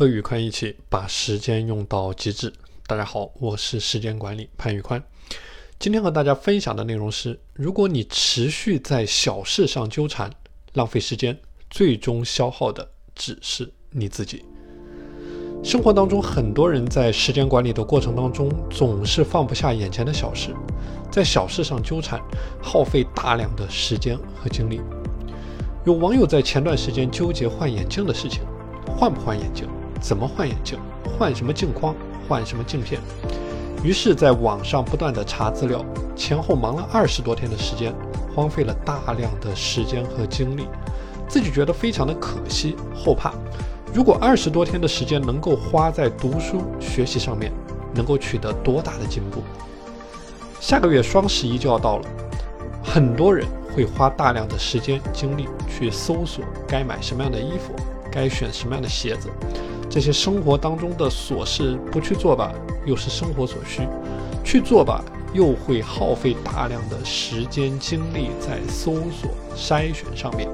和宇宽一起把时间用到极致。大家好，我是时间管理潘宇宽。今天和大家分享的内容是：如果你持续在小事上纠缠，浪费时间，最终消耗的只是你自己。生活当中，很多人在时间管理的过程当中，总是放不下眼前的小事，在小事上纠缠，耗费大量的时间和精力。有网友在前段时间纠结换眼镜的事情，换不换眼镜？怎么换眼镜？换什么镜框？换什么镜片？于是，在网上不断的查资料，前后忙了二十多天的时间，荒废了大量的时间和精力，自己觉得非常的可惜，后怕。如果二十多天的时间能够花在读书学习上面，能够取得多大的进步？下个月双十一就要到了，很多人会花大量的时间精力去搜索该买什么样的衣服。该选什么样的鞋子？这些生活当中的琐事不去做吧，又是生活所需；去做吧，又会耗费大量的时间精力在搜索筛选上面。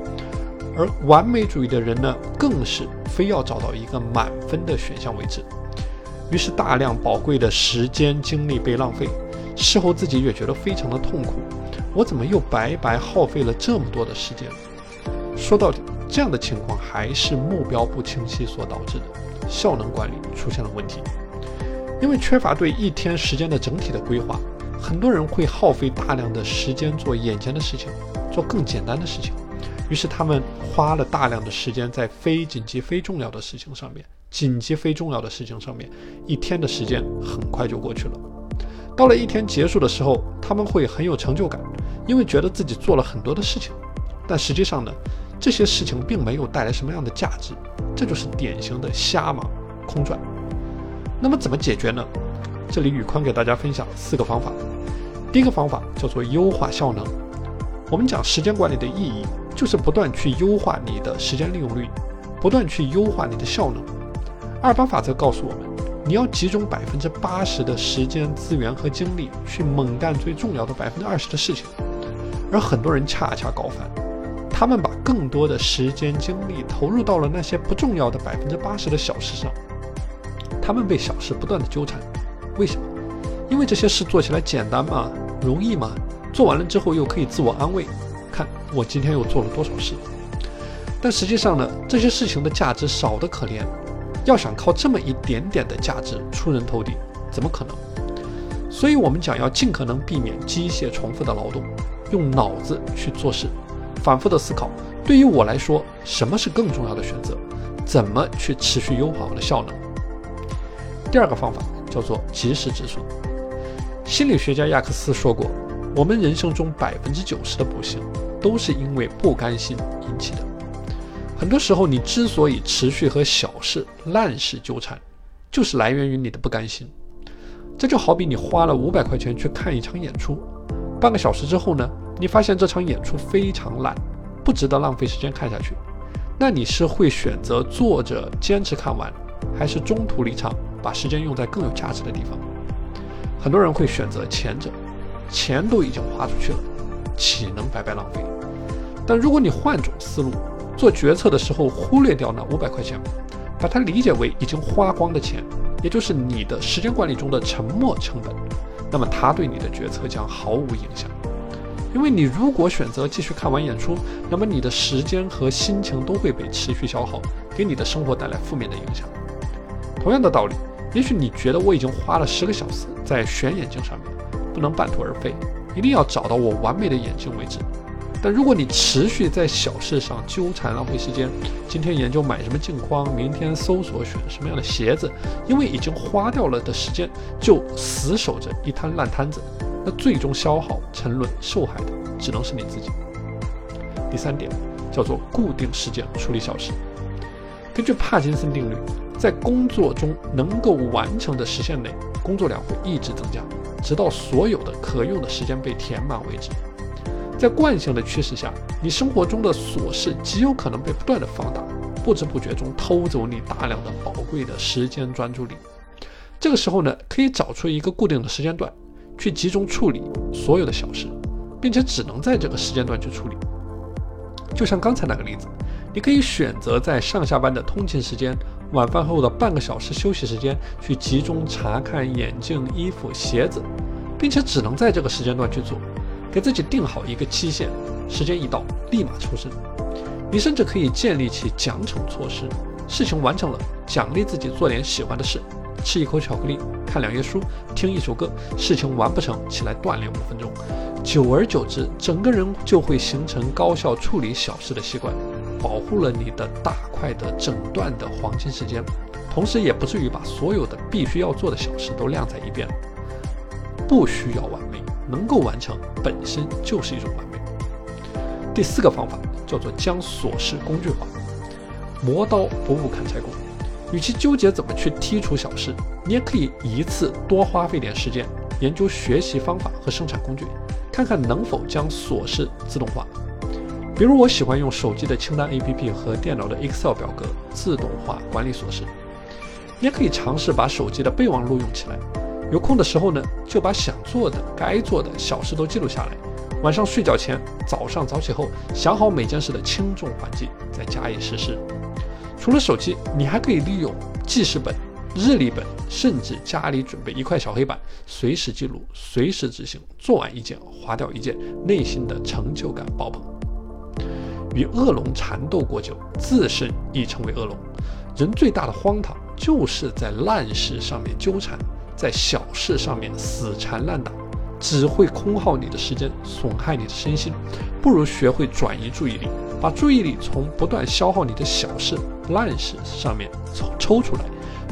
而完美主义的人呢，更是非要找到一个满分的选项为止。于是大量宝贵的时间精力被浪费，事后自己也觉得非常的痛苦。我怎么又白白耗费了这么多的时间？说到底。这样的情况还是目标不清晰所导致的，效能管理出现了问题。因为缺乏对一天时间的整体的规划，很多人会耗费大量的时间做眼前的事情，做更简单的事情。于是他们花了大量的时间在非紧急、非重要的事情上面，紧急、非重要的事情上面，一天的时间很快就过去了。到了一天结束的时候，他们会很有成就感，因为觉得自己做了很多的事情。但实际上呢？这些事情并没有带来什么样的价值，这就是典型的瞎忙空转。那么怎么解决呢？这里宇宽给大家分享四个方法。第一个方法叫做优化效能。我们讲时间管理的意义，就是不断去优化你的时间利用率，不断去优化你的效能。二八法则告诉我们，你要集中百分之八十的时间资源和精力去猛干最重要的百分之二十的事情，而很多人恰恰搞反。他们把更多的时间精力投入到了那些不重要的百分之八十的小事上，他们被小事不断的纠缠。为什么？因为这些事做起来简单吗？容易吗？做完了之后又可以自我安慰，看我今天又做了多少事。但实际上呢，这些事情的价值少得可怜。要想靠这么一点点的价值出人头地，怎么可能？所以我们讲要尽可能避免机械重复的劳动，用脑子去做事。反复的思考，对于我来说，什么是更重要的选择？怎么去持续优化我的效能？第二个方法叫做及时止损。心理学家亚克斯说过，我们人生中百分之九十的不幸，都是因为不甘心引起的。很多时候，你之所以持续和小事、烂事纠缠，就是来源于你的不甘心。这就好比你花了五百块钱去看一场演出，半个小时之后呢？你发现这场演出非常烂，不值得浪费时间看下去，那你是会选择坐着坚持看完，还是中途离场，把时间用在更有价值的地方？很多人会选择前者，钱都已经花出去了，岂能白白浪费？但如果你换种思路，做决策的时候忽略掉那五百块钱，把它理解为已经花光的钱，也就是你的时间管理中的沉没成本，那么它对你的决策将毫无影响。因为你如果选择继续看完演出，那么你的时间和心情都会被持续消耗，给你的生活带来负面的影响。同样的道理，也许你觉得我已经花了十个小时在选眼镜上面，不能半途而废，一定要找到我完美的眼镜为止。但如果你持续在小事上纠缠浪费时间，今天研究买什么镜框，明天搜索选什么样的鞋子，因为已经花掉了的时间，就死守着一摊烂摊子。那最终消耗、沉沦、受害的只能是你自己。第三点叫做固定时间处理小事。根据帕金森定律，在工作中能够完成的时限内，工作量会一直增加，直到所有的可用的时间被填满为止。在惯性的驱使下，你生活中的琐事极有可能被不断的放大，不知不觉中偷走你大量的宝贵的时间专注力。这个时候呢，可以找出一个固定的时间段。去集中处理所有的小事，并且只能在这个时间段去处理。就像刚才那个例子，你可以选择在上下班的通勤时间晚饭后的半个小时休息时间去集中查看眼镜、衣服、鞋子，并且只能在这个时间段去做，给自己定好一个期限，时间一到立马抽身。你甚至可以建立起奖惩措施，事情完成了奖励自己做点喜欢的事，吃一口巧克力，看两页书，听一首歌；事情完不成，起来锻炼五分钟。久而久之，整个人就会形成高效处理小事的习惯，保护了你的大块的整段的黄金时间，同时也不至于把所有的必须要做的小事都晾在一边。不需要完美，能够完成本身就是一种完美。第四个方法。叫做将琐事工具化，磨刀不误砍柴工。与其纠结怎么去剔除小事，你也可以一次多花费点时间研究学习方法和生产工具，看看能否将琐事自动化。比如，我喜欢用手机的清单 APP 和电脑的 Excel 表格自动化管理琐事。你也可以尝试把手机的备忘录用起来，有空的时候呢，就把想做的、该做的小事都记录下来。晚上睡觉前，早上早起后，想好每件事的轻重缓急，再加以实施。除了手机，你还可以利用记事本、日历本，甚至家里准备一块小黑板，随时记录，随时执行。做完一件，划掉一件，内心的成就感爆棚。与恶龙缠斗过久，自身亦成为恶龙。人最大的荒唐，就是在烂事上面纠缠，在小事上面死缠烂打。只会空耗你的时间，损害你的身心，不如学会转移注意力，把注意力从不断消耗你的小事、烂事上面抽抽出来，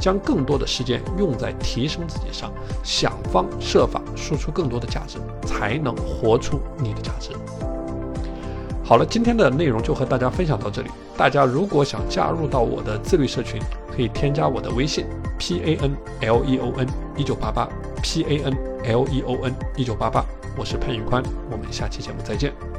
将更多的时间用在提升自己上，想方设法输出更多的价值，才能活出你的价值。好了，今天的内容就和大家分享到这里。大家如果想加入到我的自律社群，可以添加我的微信 p a n l e o n 一九八八 p a n l e o n 一九八八，我是潘宇宽，我们下期节目再见。